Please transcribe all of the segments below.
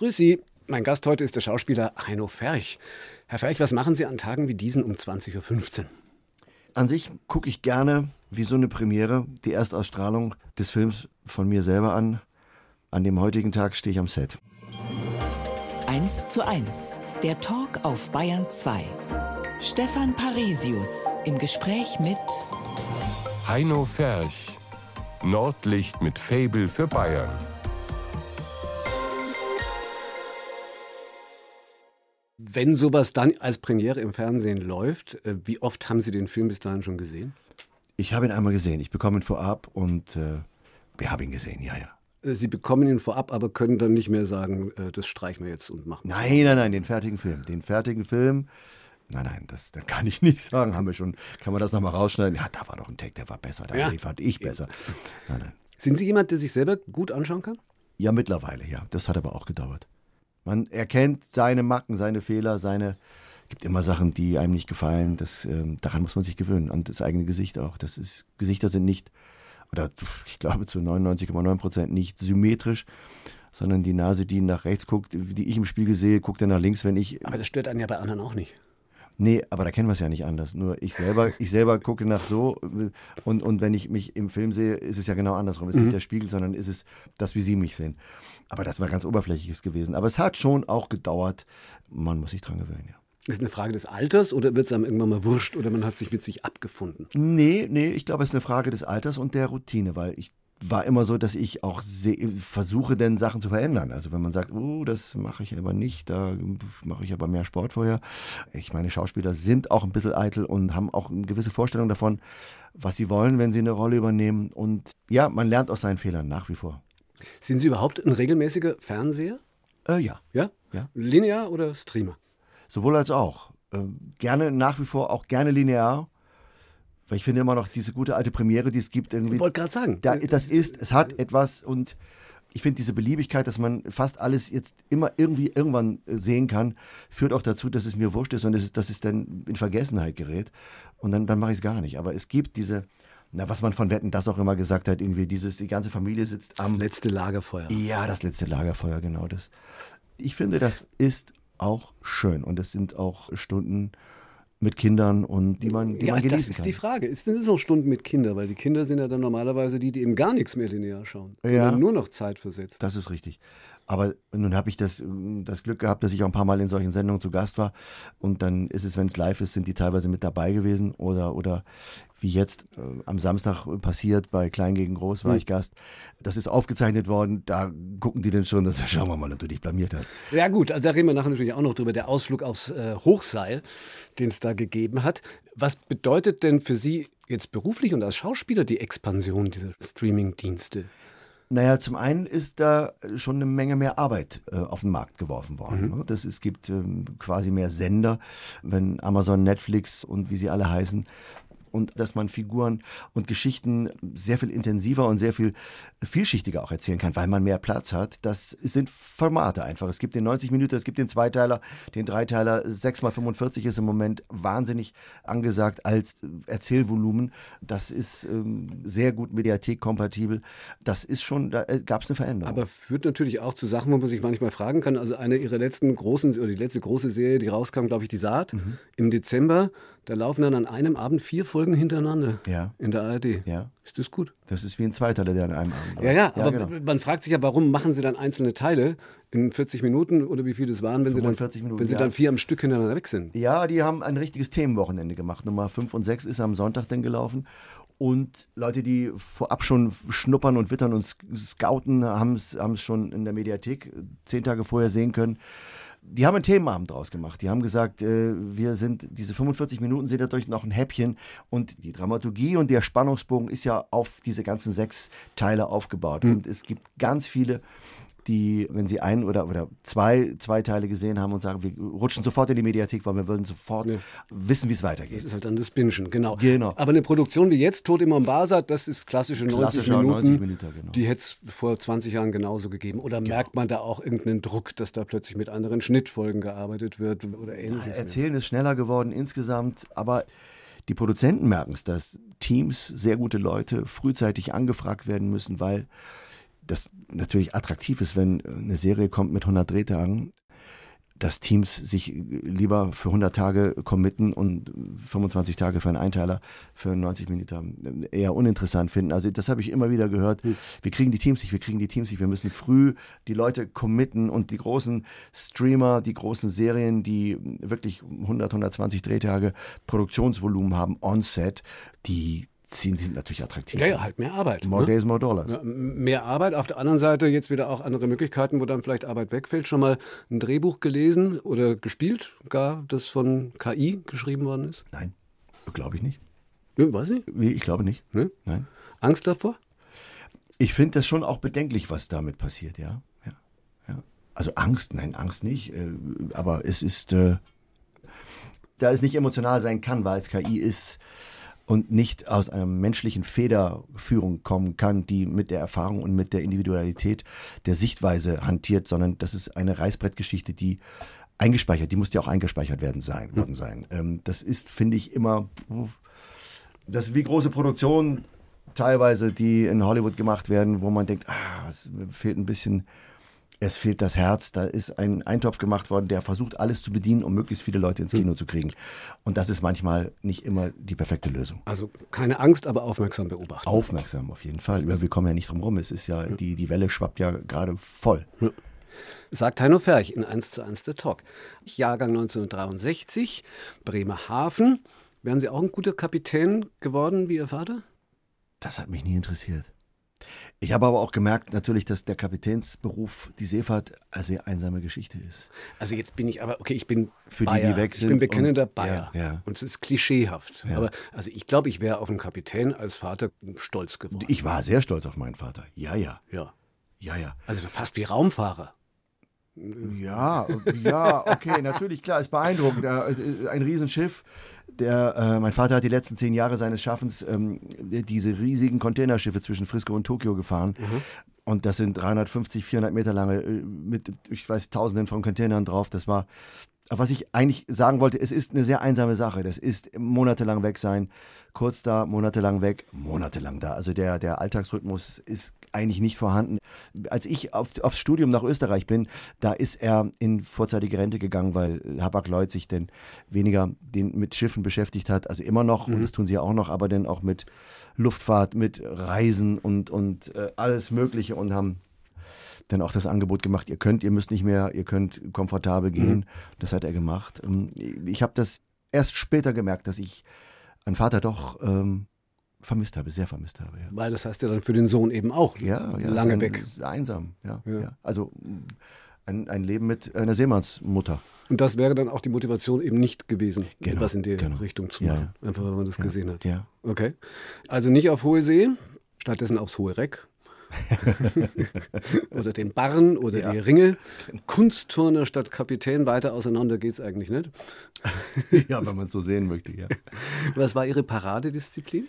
Grüß Sie. Mein Gast heute ist der Schauspieler Heino Ferch. Herr Ferch, was machen Sie an Tagen wie diesen um 20.15 Uhr? An sich gucke ich gerne wie so eine Premiere die Erstausstrahlung des Films von mir selber an. An dem heutigen Tag stehe ich am Set. 1 zu 1, der Talk auf Bayern 2. Stefan Parisius im Gespräch mit Heino Ferch, Nordlicht mit Fabel für Bayern. Wenn sowas dann als Premiere im Fernsehen läuft, äh, wie oft haben Sie den Film bis dahin schon gesehen? Ich habe ihn einmal gesehen. Ich bekomme ihn vorab und äh, wir haben ihn gesehen, ja, ja. Äh, Sie bekommen ihn vorab, aber können dann nicht mehr sagen, äh, das streichen wir jetzt und machen. Nein, nein, nein, den fertigen Film. Den fertigen Film. Nein, nein, das, das kann ich nicht sagen. Haben wir schon, kann man das nochmal rausschneiden? Ja, da war doch ein Tag, der war besser. Da Ja. fand ich besser. Nein, nein. Sind Sie jemand, der sich selber gut anschauen kann? Ja, mittlerweile, ja. Das hat aber auch gedauert. Man erkennt seine Macken, seine Fehler, seine. gibt immer Sachen, die einem nicht gefallen. Das, ähm, daran muss man sich gewöhnen. An das eigene Gesicht auch. Das ist, Gesichter sind nicht, oder ich glaube zu 99,9 Prozent nicht symmetrisch, sondern die Nase, die nach rechts guckt, die ich im Spiegel sehe, guckt dann nach links, wenn ich. Aber das stört einen ja bei anderen auch nicht. Nee, aber da kennen wir es ja nicht anders. Nur ich selber, ich selber gucke nach so und, und wenn ich mich im Film sehe, ist es ja genau andersrum. Es ist nicht der Spiegel, sondern ist es das, wie Sie mich sehen. Aber das war ganz oberflächliches gewesen. Aber es hat schon auch gedauert. Man muss sich dran gewöhnen, ja. Ist es eine Frage des Alters oder wird es einem irgendwann mal wurscht oder man hat sich mit sich abgefunden? Nee, nee, ich glaube, es ist eine Frage des Alters und der Routine, weil ich war immer so, dass ich auch versuche, denn Sachen zu verändern. Also wenn man sagt, oh, das mache ich aber nicht, da mache ich aber mehr Sport vorher. Ich meine, Schauspieler sind auch ein bisschen eitel und haben auch eine gewisse Vorstellung davon, was sie wollen, wenn sie eine Rolle übernehmen. Und ja, man lernt aus seinen Fehlern nach wie vor. Sind Sie überhaupt ein regelmäßiger Fernseher? Äh, ja, Ja? Ja. Linear oder Streamer? sowohl als auch. Ähm, gerne nach wie vor, auch gerne linear. Weil ich finde immer noch diese gute alte Premiere, die es gibt, irgendwie. Ich wollte gerade sagen. Da, das ist, es hat etwas und ich finde diese Beliebigkeit, dass man fast alles jetzt immer irgendwie irgendwann äh, sehen kann, führt auch dazu, dass es mir wurscht ist und es ist, dass es dann in Vergessenheit gerät. Und dann, dann mache ich es gar nicht. Aber es gibt diese, na, was man von Wetten das auch immer gesagt hat, irgendwie dieses, die ganze Familie sitzt das am. letzte Lagerfeuer. Ja, das letzte Lagerfeuer, genau das. Ich finde, das ist auch schön und es sind auch Stunden mit Kindern und die man, die Ja, man genießen das ist kann. die Frage. Ist das auch Stunden mit Kindern? Weil die Kinder sind ja dann normalerweise die, die eben gar nichts mehr linear schauen, Ja. sondern nur noch Zeit versetzt. Das ist richtig. Aber nun habe ich das, ähm, das Glück gehabt, dass ich auch ein paar Mal in solchen Sendungen zu Gast war. Und dann ist es, wenn es live ist, sind die teilweise mit dabei gewesen. Oder, oder wie jetzt äh, am Samstag passiert, bei Klein gegen Groß war ich Gast. Das ist aufgezeichnet worden. Da gucken die dann schon, dass schauen wir mal, ob du dich blamiert hast. Ja gut, also da reden wir nachher natürlich auch noch drüber, der Ausflug aufs äh, Hochseil, den es da gegeben hat. Was bedeutet denn für Sie jetzt beruflich und als Schauspieler die Expansion dieser Streaming-Dienste? Naja, zum einen ist da schon eine Menge mehr Arbeit äh, auf den Markt geworfen worden. Ne? Das, es gibt ähm, quasi mehr Sender, wenn Amazon, Netflix und wie sie alle heißen. Und dass man Figuren und Geschichten sehr viel intensiver und sehr viel vielschichtiger auch erzählen kann, weil man mehr Platz hat. Das sind Formate einfach. Es gibt den 90 Minuten, es gibt den Zweiteiler, den Dreiteiler. 6x45 ist im Moment wahnsinnig angesagt als Erzählvolumen. Das ist ähm, sehr gut mediathekkompatibel. Das ist schon, da gab es eine Veränderung. Aber führt natürlich auch zu Sachen, wo man sich manchmal fragen kann. Also eine ihrer letzten großen, oder die letzte große Serie, die rauskam, glaube ich, die Saat Mhm. im Dezember. Da laufen dann an einem Abend vier Folgen hintereinander Ja. in der ARD. Ja. Ist das gut? das ist wie ein Zweiteiler, der an einem Abend läuft. Ja, ja, aber genau. man fragt sich ja, warum machen sie dann einzelne Teile in 40 Minuten oder wie viel das waren, wenn sie dann, 45 Minuten, wenn sie ja. dann vier am Stück hintereinander weg sind? Ja, die haben ein richtiges Themenwochenende gemacht. Nummer 5 und 6 ist am Sonntag dann gelaufen. Und Leute, die vorab schon schnuppern und wittern und scouten, haben es schon in der Mediathek zehn Tage vorher sehen können. Die haben einen Themenabend draus gemacht. Die haben gesagt, äh, wir sind, diese 45 Minuten sind dadurch noch ein Häppchen. Und die Dramaturgie und der Spannungsbogen ist ja auf diese ganzen sechs Teile aufgebaut. Und es gibt ganz viele die, wenn sie ein oder, oder zwei, zwei Teile gesehen haben und sagen, wir rutschen sofort in die Mediathek, weil wir würden sofort Ja. wissen, wie es Das weitergeht. ist halt dann das Bingen, genau. Genau. Aber eine Produktion wie jetzt, Tod im Mombasa, das ist klassische 90 Klassischer Minuten. 90 Minuten, genau. Die hätte es vor 20 Jahren genauso gegeben. Oder merkt man da auch irgendeinen Druck, dass da plötzlich mit anderen Schnittfolgen gearbeitet wird oder ähnliches? Erzählen ist schneller geworden insgesamt, aber die Produzenten merken es, dass Teams, sehr gute Leute, frühzeitig angefragt werden müssen, weil das natürlich attraktiv ist, wenn eine Serie kommt mit 100 Drehtagen, dass Teams sich lieber für 100 Tage committen und 25 Tage für einen Einteiler für 90 Minuten eher uninteressant finden. Also das habe ich immer wieder gehört. Hm. Wir kriegen die Teams nicht, wir kriegen die Teams nicht. Wir müssen früh die Leute committen und die großen Streamer, die großen Serien, die wirklich 100, 120 Drehtage Produktionsvolumen haben on-set, die ziehen, die sind natürlich attraktiv. Ja, ja, halt mehr Arbeit. More ne? days, more dollars. Ja, mehr Arbeit. Auf der anderen Seite jetzt wieder auch andere Möglichkeiten, wo dann vielleicht Arbeit wegfällt. Schon mal ein Drehbuch gelesen oder gespielt, gar das von KI geschrieben worden ist? Nein, glaube ich nicht. Ne, weiß ich? Nee, ich glaube nicht. Ne? Nein. Angst davor? Ich finde das schon auch bedenklich, was damit passiert, ja. ja. ja. Also Angst, nein, Angst nicht. Äh, aber es ist, äh, da es nicht emotional sein kann, weil es KI ist, und nicht aus einer menschlichen Federführung kommen kann, die mit der Erfahrung und mit der Individualität der Sichtweise hantiert, sondern das ist eine Reißbrettgeschichte, die eingespeichert, die muss ja auch eingespeichert werden sein, worden sein. Ähm, das ist, finde ich, immer, das ist wie große Produktionen teilweise, die in Hollywood gemacht werden, wo man denkt, ah, es fehlt ein bisschen es fehlt das Herz. Da ist ein Eintopf gemacht worden, der versucht, alles zu bedienen, um möglichst viele Leute ins Kino zu kriegen. Und das ist manchmal nicht immer die perfekte Lösung. Also keine Angst, aber aufmerksam beobachten. Aufmerksam, auf jeden Fall. Wir kommen ja nicht drum rum. Es ist ja, die, die Welle schwappt ja gerade voll. Ja. Sagt Heino Ferch in 1 zu 1 der Talk. Jahrgang 1963, Bremerhaven. Wären Sie auch ein guter Kapitän geworden wie Ihr Vater? Das hat mich nie interessiert. Ich habe aber auch gemerkt natürlich, dass der Kapitänsberuf, die Seefahrt, eine sehr einsame Geschichte ist. Also jetzt bin ich aber, okay, ich bin Für Bayer. die, die weg sind. Ich bin bekennender und, Bayer. Ja, ja. Und es ist klischeehaft. Ja. Aber also ich glaube, ich wäre auf einen Kapitän als Vater stolz geworden. Ich war sehr stolz auf meinen Vater. Ja, ja. Ja. Ja, ja. Also fast wie Raumfahrer. Ja, ja, okay, natürlich, klar, ist beeindruckend. Äh, ein Riesenschiff. Der, äh, mein Vater hat die letzten zehn Jahre seines Schaffens ähm, diese riesigen Containerschiffe zwischen Frisco und Tokio gefahren. Mhm. Und das sind 350, 400 Meter lange, äh, mit, ich weiß, Tausenden von Containern drauf. Das war, was ich eigentlich sagen wollte, es ist eine sehr einsame Sache. Das ist monatelang weg sein, kurz da, monatelang weg, monatelang da. Also der, der Alltagsrhythmus ist eigentlich nicht vorhanden. Als ich auf, aufs Studium nach Österreich bin, da ist er in vorzeitige Rente gegangen, weil Hapag-Lloyd sich denn weniger den, mit Schiffen beschäftigt hat. Also immer noch, mhm. und das tun sie ja auch noch, aber dann auch mit Luftfahrt, mit Reisen und, und äh, alles Mögliche und haben dann auch das Angebot gemacht, ihr könnt, ihr müsst nicht mehr, ihr könnt komfortabel gehen. Mhm. Das hat er gemacht. Ähm, ich habe das erst später gemerkt, dass ich einen Vater doch ähm, vermisst habe, sehr vermisst habe. Ja. Weil das heißt ja dann für den Sohn eben auch ja, ja, lange ein, weg. Einsam, ja, ja. Also ein, ein, Leben mit einer Seemannsmutter. Und das wäre dann auch die Motivation eben nicht gewesen, genau, etwas in die genau. Richtung zu machen. Einfach weil man das gesehen hat. Ja. Okay. Also nicht auf hohe See, stattdessen aufs hohe Reck. oder den Barren oder ja. die Ringe. Kunstturner statt Kapitän, weiter auseinander geht es eigentlich nicht. ja, wenn man es so sehen möchte, ja. Was war Ihre Paradedisziplin?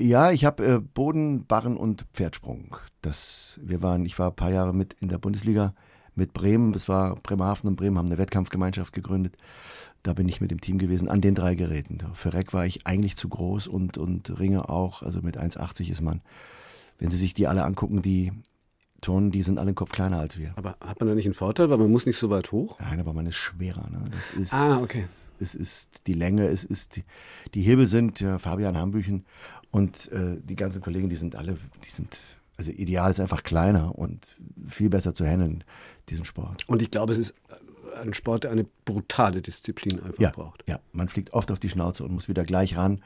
Ja, ich habe äh, Boden, Barren und Pferdsprung. Das, wir waren, ich war ein paar Jahre mit in der Bundesliga mit Bremen. Das war Bremerhaven und Bremen haben eine Wettkampfgemeinschaft gegründet. Da bin ich mit dem Team gewesen an den drei Geräten. Für Reck war ich eigentlich zu groß und, und Ringe auch. Also mit 1,80 ist man wenn Sie sich die alle angucken, die Turnen, die sind alle einen Kopf kleiner als wir. Aber hat man da nicht einen Vorteil, weil man muss nicht so weit hoch? Nein, aber man ist schwerer. Ne? Das ist, ah, okay. Es ist die Länge, es ist die, die Hebel sind ja, Fabian Hambüchen und äh, die ganzen Kollegen, die sind alle, die sind also ideal ist einfach kleiner und viel besser zu handeln, diesen Sport. Und ich glaube, es ist ein Sport, der eine brutale Disziplin einfach ja, braucht. Ja, man fliegt oft auf die Schnauze und muss wieder gleich ran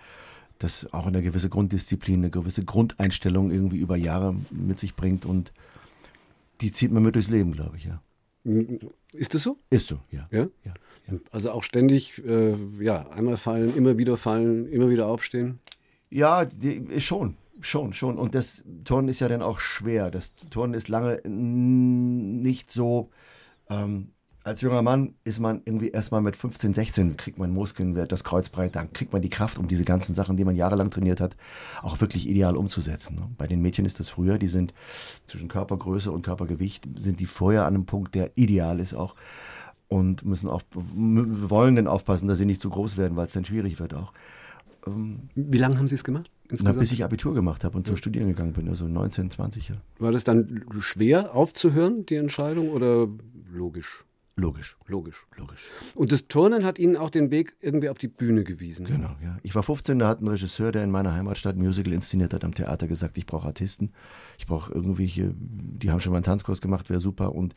das auch eine gewisse Grunddisziplin, eine gewisse Grundeinstellung irgendwie über Jahre mit sich bringt und die zieht man mit durchs Leben, glaube ich, ja. Ist das so? Ist so, ja. ja? ja, ja. Also auch ständig, äh, ja, einmal fallen, immer wieder fallen, immer wieder aufstehen? Ja, die, schon, schon, schon. Und das Turnen ist ja dann auch schwer. Das Turnen ist lange nicht so ähm, als junger Mann ist man irgendwie erstmal mit 15, 16, kriegt man Muskeln, das Kreuz breit, dann kriegt man die Kraft, um diese ganzen Sachen, die man jahrelang trainiert hat, auch wirklich ideal umzusetzen. Ne? Bei den Mädchen ist das früher, die sind zwischen Körpergröße und Körpergewicht, sind die vorher an einem Punkt, der ideal ist auch und müssen auch, wollen dann aufpassen, dass sie nicht zu groß werden, weil es dann schwierig wird auch. Ähm, Wie lange haben Sie es gemacht? Na, bis ich Abitur gemacht habe und zum Studieren gegangen bin, also 19, 20 Jahre. War das dann schwer aufzuhören, die Entscheidung, oder logisch? Logisch. Logisch. Logisch. Und das Turnen hat Ihnen auch den Weg irgendwie auf die Bühne gewiesen. Genau, ja. Ich war 15, da hat ein Regisseur, der in meiner Heimatstadt ein Musical inszeniert hat, am Theater gesagt, ich brauche Artisten. Ich brauche irgendwelche, die haben schon mal einen Tanzkurs gemacht, wäre super und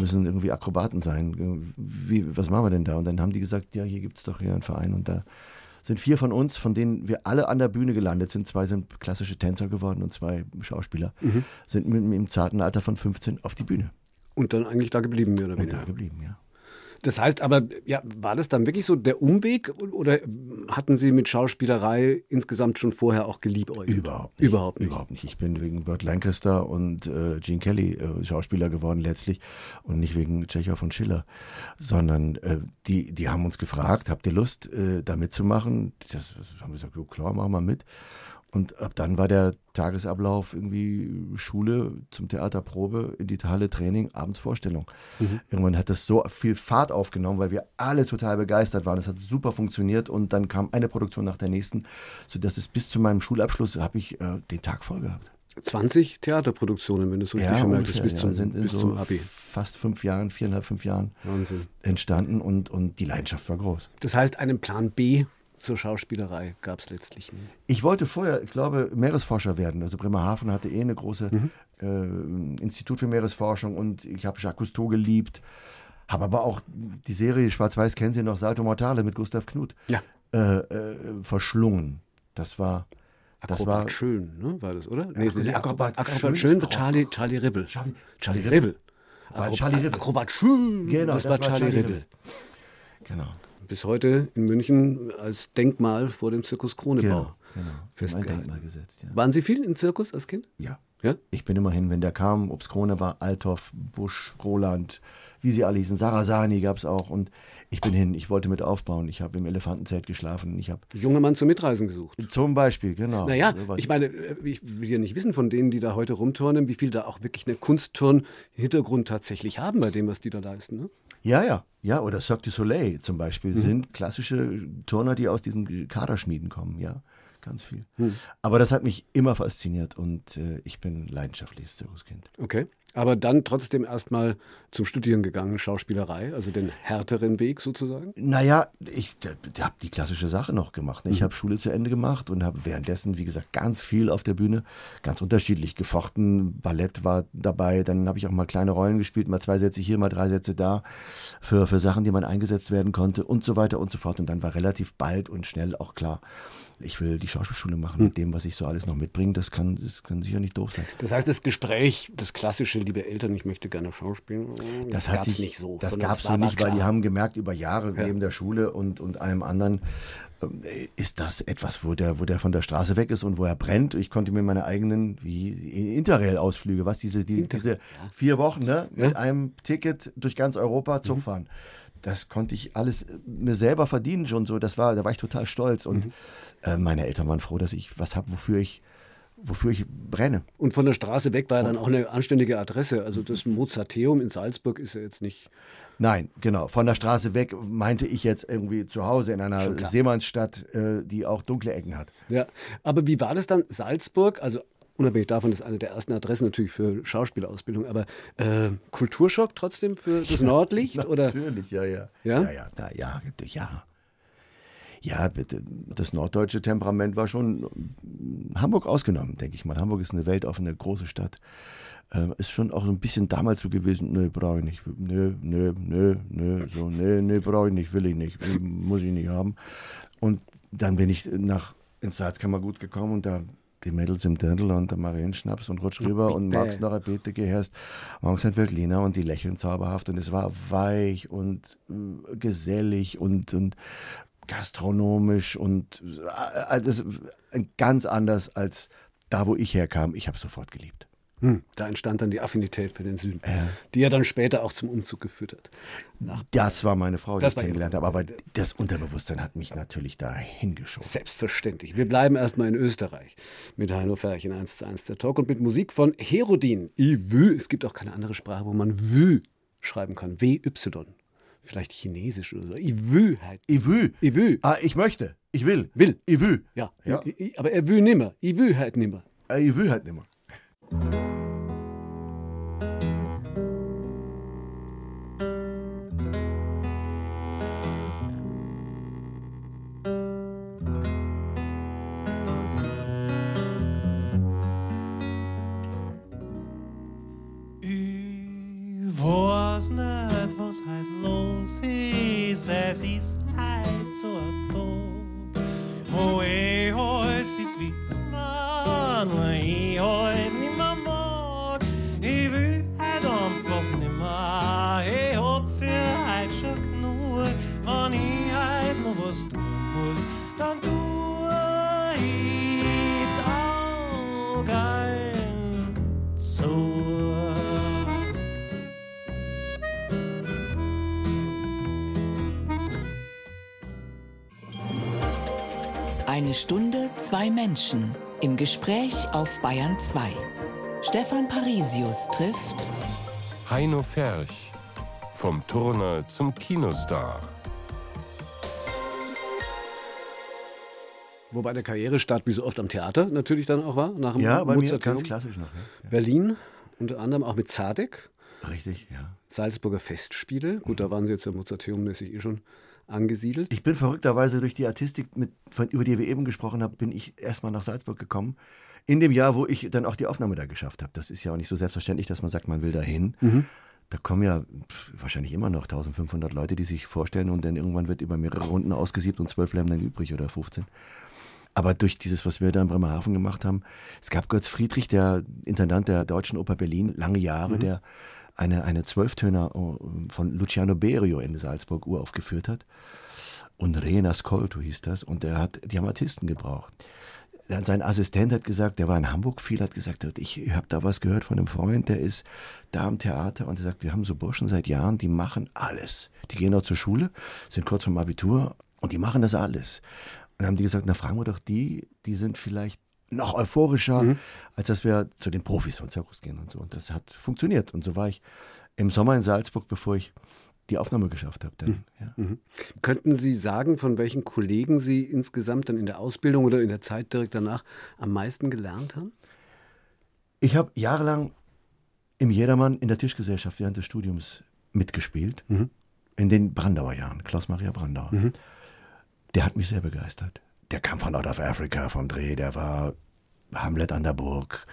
müssen irgendwie Akrobaten sein. Wie, was machen wir denn da? Und dann haben die gesagt, ja, hier gibt es doch hier einen Verein und da sind vier von uns, von denen wir alle an der Bühne gelandet sind. Zwei sind klassische Tänzer geworden und zwei Schauspieler, mhm. sind mit, mit im zarten Alter von 15 auf die Bühne. Und dann eigentlich da geblieben, mehr oder weniger. Und da geblieben, ja. Das heißt aber, ja, war das dann wirklich so der Umweg oder hatten Sie mit Schauspielerei insgesamt schon vorher auch geliebäugelt? Überhaupt nicht. Überhaupt nicht. Überhaupt nicht. Ich bin wegen Burt Lancaster und äh, Gene Kelly äh, Schauspieler geworden letztlich und nicht wegen Tschechow und Schiller, sondern äh, die, die haben uns gefragt, habt ihr Lust, äh, da mitzumachen? Das, das haben wir gesagt, klar, machen wir mit. Und ab dann war der Tagesablauf irgendwie Schule zum Theaterprobe, in die Halle Training, abends Vorstellung. Mhm. Irgendwann hat das so viel Fahrt aufgenommen, weil wir alle total begeistert waren. Es hat super funktioniert und dann kam eine Produktion nach der nächsten, sodass es bis zu meinem Schulabschluss habe ich äh, den Tag voll gehabt. 20 Theaterproduktionen, wenn du es so richtig ja, vermerkt hast, bis, ja, zum, sind bis so zum Abi. Fast fünf Jahren, viereinhalb, fünf Jahren Wahnsinn. entstanden und, und die Leidenschaft war groß. Das heißt, einen Plan B zur Schauspielerei gab es letztlich nie. Ich wollte vorher, ich glaube, Meeresforscher werden. Also Bremerhaven hatte eh eine große mhm. äh, Institut für Meeresforschung und ich habe Jacques Cousteau geliebt. Habe aber auch die Serie Schwarz-Weiß, kennen Sie noch, Salto Mortale mit Gustav Knuth, ja. äh, äh, verschlungen. Das war. Das Akrobat war schön, ne? War das, oder? Nee, nee, Akrobat, Akrobat, schön, schön Charlie, Charlie Ribbel. Charlie, Charlie Ribbel. Akrobat, Charlie Ribbel. Akrobat schön. Genau, das, das war Charlie, Charlie Ribbel. Ribbel. Genau bis heute in München als Denkmal vor dem Zirkus Kronebau genau, genau. festgehalten. Denkmal gesetzt, ja. Waren Sie viel im Zirkus als Kind? Ja. ja? Ich bin immerhin, wenn der kam, ob es Krone war, Althoff, Busch, Roland, wie sie alle hießen, Sarasani gab es auch und ich bin hin, ich wollte mit aufbauen, ich habe im Elefantenzelt geschlafen, ich habe... Junger Mann zum Mitreisen gesucht. Zum Beispiel, genau. Naja, so ich meine, äh, ich will ja nicht wissen von denen, die da heute rumturnen, wie viel da auch wirklich eine Kunstturn-Hintergrund tatsächlich haben bei dem, was die da leisten, ne? Ja, ja. Ja, oder Cirque du Soleil zum Beispiel mhm. sind klassische Turner, die aus diesen Kaderschmieden kommen, ja. Ganz viel. Mhm. Aber das hat mich immer fasziniert und äh, ich bin leidenschaftliches Zirkuskind. Okay aber dann trotzdem erstmal zum Studieren gegangen, Schauspielerei, also den härteren Weg sozusagen? Naja, ich habe die klassische Sache noch gemacht. Ne? Ich mhm. habe Schule zu Ende gemacht und habe währenddessen, wie gesagt, ganz viel auf der Bühne, ganz unterschiedlich gefochten. Ballett war dabei, dann habe ich auch mal kleine Rollen gespielt, mal zwei Sätze hier, mal drei Sätze da, für, für Sachen, die man eingesetzt werden konnte und so weiter und so fort. Und dann war relativ bald und schnell auch klar, ich will die Schauspielschule machen mit dem, was ich so alles noch mitbringe. Das kann, das kann sicher nicht doof sein. Das heißt, das Gespräch, das klassische, liebe Eltern, ich möchte gerne schauspielen, das, das gab es nicht so. Das gab es so nicht, weil die haben gemerkt, über Jahre ja. neben der Schule und, und allem anderen, äh, ist das etwas, wo der, wo der von der Straße weg ist und wo er brennt. Ich konnte mir meine eigenen wie Interrail-Ausflüge, was diese, die, diese vier Wochen ne, ja. mit einem Ticket durch ganz Europa Zug mhm. Das konnte ich alles mir selber verdienen schon so. Das war, da war ich total stolz und mhm. äh, meine Eltern waren froh, dass ich was habe, wofür ich wofür ich brenne. Und von der Straße weg war ja dann auch eine anständige Adresse. Also das Mozarteum in Salzburg ist ja jetzt nicht Nein, genau. Von der Straße weg meinte ich jetzt irgendwie zu Hause in einer Seemannsstadt, äh, die auch dunkle Ecken hat. Ja, aber wie war das dann? Salzburg, also unabhängig davon ist eine der ersten Adressen natürlich für Schauspielausbildung, aber äh, Kulturschock trotzdem für das Nordlicht? Ja, oder? Natürlich, ja, ja. Ja, ja, ja, na, ja, ja. Ja, das norddeutsche Temperament war schon Hamburg ausgenommen, denke ich mal. Hamburg ist eine weltoffene große Stadt äh, ist schon auch ein bisschen damals so gewesen, nö, brauche ich nicht, nö, nö, nö, nö, so, nö, nö, brauche ich nicht, will ich nicht, muss ich nicht haben. Und dann bin ich nach ins Salzkammergut gekommen und da die Mädels im Dirndl und der Marienschnaps und rutsch rüber und magst noch ein Bete gehörst, magst ein Veltliner und die lächeln zauberhaft und es war weich und äh, gesellig und, und gastronomisch und äh, äh, ganz anders als da, wo ich herkam. Ich habe sofort geliebt. Hm, da entstand dann die Affinität für den Süden, äh. die ja dann später auch zum Umzug geführt hat. Nach das war meine Frau, die das ich kennengelernt habe. Aber das Unterbewusstsein hat mich natürlich da hingeschoben. Selbstverständlich. Wir bleiben erstmal in Österreich mit Heino Ferchen 1 zu 1 der Talk und mit Musik von Herodin. I -wü. Es gibt auch keine andere Sprache, wo man Wü schreiben kann. W-Y. Vielleicht Chinesisch oder so. Will halt. Ich will. Ah, ich möchte. Ich will. Will. Will. Ja. Ja. Aber er will nimmer. Ich will halt nimmer. Äh, Ich will halt nicht Menschen im Gespräch auf Bayern 2. Stefan Parisius trifft Heino Ferch. Vom Turner zum Kinostar. Wobei der Karrierestart wie so oft am Theater natürlich dann auch war. Nach dem Ja, bei mir Mozarteum. ganz klassisch noch. Ja. Berlin, unter anderem auch mit Zadek. Richtig, ja. Salzburger Festspiele. Gut, da waren sie jetzt ja Mozarteum-mäßig eh schon angesiedelt. Ich bin verrückterweise durch die Artistik, mit, über die wir eben gesprochen haben, bin ich erstmal nach Salzburg gekommen. In dem Jahr, wo ich dann auch die Aufnahme da geschafft habe. Das ist ja auch nicht so selbstverständlich, dass man sagt, man will dahin. Da kommen ja wahrscheinlich immer noch 1500 Leute, die sich vorstellen und dann irgendwann wird über mehrere Runden ausgesiebt und zwölf bleiben dann übrig oder 15. Aber durch dieses, was wir da in Bremerhaven gemacht haben, es gab Götz Friedrich, der Intendant der Deutschen Oper Berlin, lange Jahre, der eine, eine Zwölftöner äh, von Luciano Berio in Salzburg uraufgeführt hat. Und Re Ascolto hieß das. Und der hat die Amatisten gebraucht. Sein Assistent hat gesagt, der war in Hamburg viel, hat gesagt, ich habe da was gehört von einem Freund, der ist da am Theater und er sagt, wir haben so Burschen seit Jahren, die machen alles. Die gehen auch zur Schule, sind kurz vom Abitur und die machen das alles. Und dann haben die gesagt, na fragen wir doch die, die sind vielleicht noch euphorischer, als dass wir zu den Profis von Zirkus gehen und so. Und das hat funktioniert. Und so war ich im Sommer in Salzburg, bevor ich die Aufnahme geschafft habe. Dann, ja. Könnten Sie sagen, von welchen Kollegen Sie insgesamt dann in der Ausbildung oder in der Zeit direkt danach am meisten gelernt haben? Ich habe jahrelang im Jedermann in der Tischgesellschaft während des Studiums mitgespielt. In den Brandauer Jahren, Klaus-Maria Brandauer. Der hat mich sehr begeistert. Der kam von Out of Africa vom Dreh, der war Hamlet an der Burg,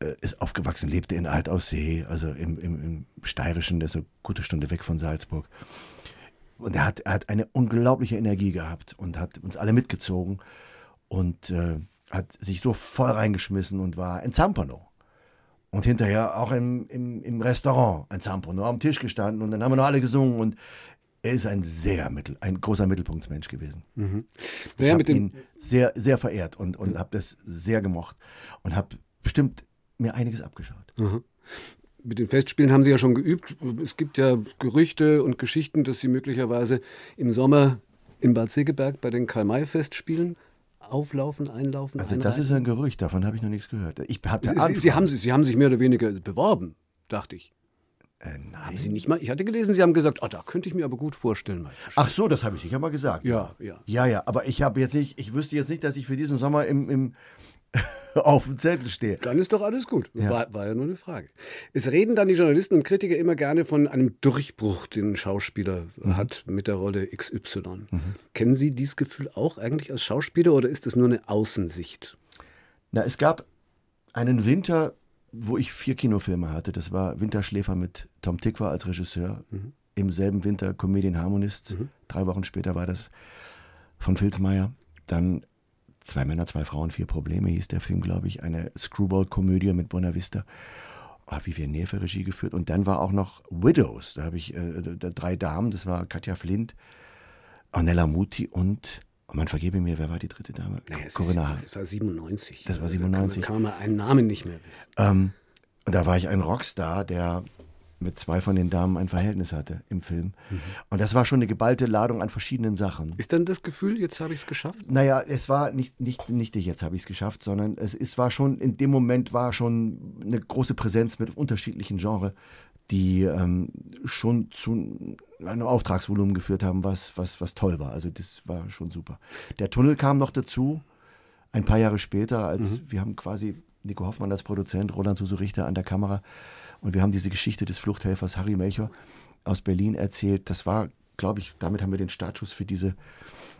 äh, ist aufgewachsen, lebte in Altaussee, also im, im, im Steirischen, der ist eine gute Stunde weg von Salzburg. Und er hat, er hat eine unglaubliche Energie gehabt und hat uns alle mitgezogen und äh, hat sich so voll reingeschmissen und war ein Zampano. Und hinterher auch im, im, im Restaurant ein Zampano am Tisch gestanden und dann haben wir noch alle gesungen und er ist ein sehr mittel, ein großer Mittelpunktsmensch gewesen. Ich Naja, habe mit dem, ihn sehr, sehr verehrt und, und habe das sehr gemocht und habe bestimmt mir einiges abgeschaut. mit den Festspielen haben Sie ja schon geübt. Es gibt ja Gerüchte und Geschichten, dass Sie möglicherweise im Sommer in Bad Segeberg bei den Karl-May-Festspielen auflaufen, einlaufen, Also das ist ein Gerücht, davon habe ich noch nichts gehört. Ich hatte Sie, Sie, haben, Sie haben sich mehr oder weniger beworben, dachte ich. Äh, nein. Haben Sie nicht mal? Ich hatte gelesen, Sie haben gesagt, oh, da könnte ich mir aber gut vorstellen. Mal. Ach so, das habe ich sicher mal gesagt. Ja, ja. Ja, ja, aber ich habe jetzt nicht, ich wüsste jetzt nicht, dass ich für diesen Sommer im, im auf dem Zettel stehe. Dann ist doch alles gut. Ja. War, war ja nur eine Frage. Es reden dann die Journalisten und Kritiker immer gerne von einem Durchbruch, den ein Schauspieler Mhm. hat mit der Rolle XY. Kennen Sie dieses Gefühl auch eigentlich als Schauspieler oder ist das nur eine Außensicht? Na, es gab einen Winter, wo ich vier Kinofilme hatte. Das war Winterschläfer mit Tom Tickwer als Regisseur. Im selben Winter Comedian Harmonist. Drei Wochen später war das von Filzmeier. Dann Zwei Männer, zwei Frauen, vier Probleme hieß der Film, glaube ich. Eine Screwball-Komödie mit Buena Vista. Ah, wie wir Nerve Regie geführt. Und dann war auch noch Widows. Da habe ich äh, drei Damen. Das war Katja Flint, Ornella Muti und, oh man vergebe mir, wer war die dritte Dame? Naja, Corinna ist, das war 97. Das war Also da 97. Kann man, einen Namen nicht mehr wissen. Ähm, und da war ich ein Rockstar, der mit zwei von den Damen ein Verhältnis hatte im Film. Und das war schon eine geballte Ladung an verschiedenen Sachen. Ist dann das Gefühl, jetzt habe ich es geschafft? Naja, es war nicht, nicht, nicht jetzt habe ich es geschafft, sondern es ist, war schon, in dem Moment war schon eine große Präsenz mit unterschiedlichen Genres, die ähm, schon zu einem Auftragsvolumen geführt haben, was, was, was toll war. Also das war schon super. Der Tunnel kam noch dazu, ein paar Jahre später, als wir haben quasi Nico Hoffmann als Produzent, Roland Suso Richter an der Kamera und wir haben diese Geschichte des Fluchthelfers Harry Melcher aus Berlin erzählt. Das war, glaube ich, damit haben wir den Startschuss für diese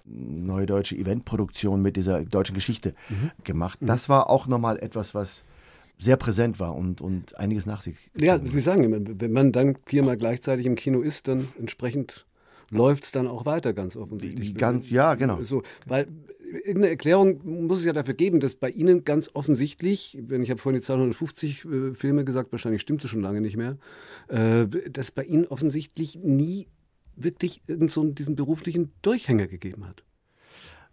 neue deutsche Eventproduktion mit dieser deutschen Geschichte gemacht. Das war auch nochmal etwas, was sehr präsent war und, und einiges nach sich Ja, Sie sagen immer, wenn man dann viermal gleichzeitig im Kino ist, dann entsprechend läuft es dann auch weiter, ganz offensichtlich. Ganz- ja, genau. So, weil irgendeine Erklärung muss es ja dafür geben, dass bei Ihnen ganz offensichtlich, wenn ich habe vorhin die Zahl 150 äh, Filme gesagt, wahrscheinlich stimmt es schon lange nicht mehr, äh, dass bei Ihnen offensichtlich nie wirklich so diesen beruflichen Durchhänger gegeben hat.